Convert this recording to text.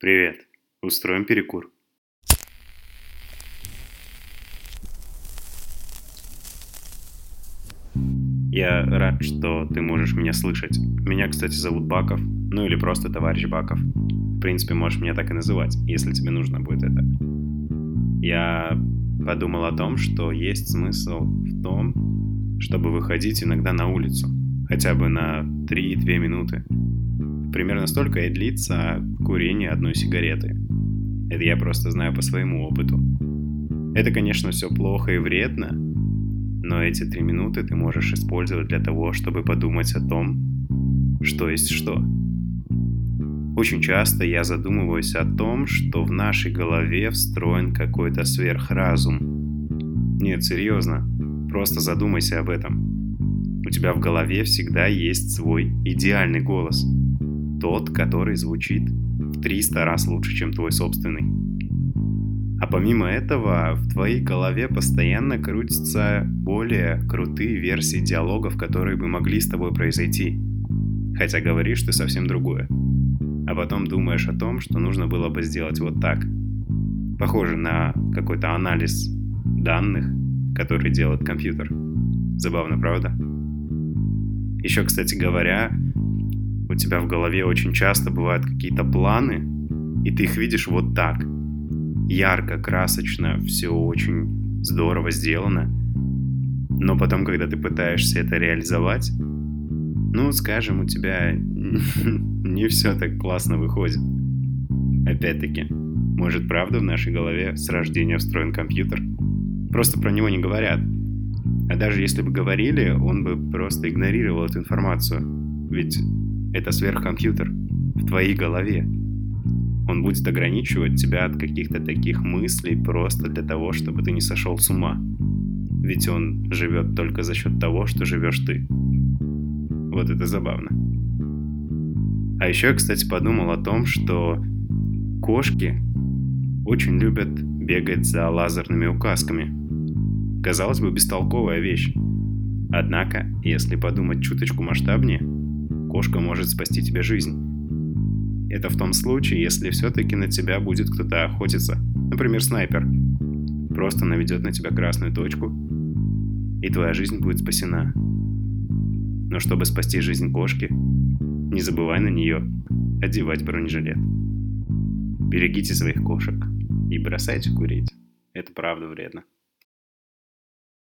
Привет. Устроим перекур. Я рад, что ты можешь меня слышать. Меня, кстати, зовут Баков, ну или просто товарищ Баков. В принципе, можешь меня так и называть, если тебе нужно будет это. Я подумал о том, что есть смысл в том, чтобы выходить иногда на улицу, хотя бы на 3-2 минуты. Примерно столько и длится курение одной сигареты. Это я просто знаю по своему опыту. Это, конечно, все плохо и вредно, но эти три минуты ты можешь использовать для того, чтобы подумать о том, что есть что. Очень часто я задумываюсь о том, что в нашей голове встроен какой-то сверхразум. Нет, серьезно, просто задумайся об этом. У тебя в голове всегда есть свой идеальный голос. Тот, который звучит в 300 раз лучше, чем твой собственный. А помимо этого, в твоей голове постоянно крутятся более крутые версии диалогов, которые бы могли с тобой произойти. Хотя говоришь ты совсем другое. А потом думаешь о том, что нужно было бы сделать вот так. Похоже на какой-то анализ данных, который делает компьютер. Забавно, правда? Еще, кстати говоря, у тебя в голове очень часто бывают какие-то планы, и ты их видишь вот так. Ярко, красочно, все очень здорово сделано. Но потом, когда ты пытаешься это реализовать, ну, скажем, у тебя не все так классно выходит. Опять-таки, может, правда в нашей голове с рождения встроен компьютер? Просто про него не говорят. А даже если бы говорили, он бы просто игнорировал эту информацию. Ведь это сверхкомпьютер в твоей голове. Он будет ограничивать тебя от каких-то таких мыслей просто для того, чтобы ты не сошел с ума. Ведь он живет только за счет того, что живешь ты. Вот это забавно. А еще я, кстати, подумал о том, что кошки очень любят бегать за лазерными указками. Казалось бы, бестолковая вещь. Однако, если подумать чуточку масштабнее, кошка может спасти тебе жизнь. Это в том случае, если все-таки на тебя будет кто-то охотиться, например, снайпер. Просто наведет на тебя красную точку, и твоя жизнь будет спасена. Но чтобы спасти жизнь кошки, не забывай на нее одевать бронежилет. Берегите своих кошек и бросайте курить. Это правда вредно.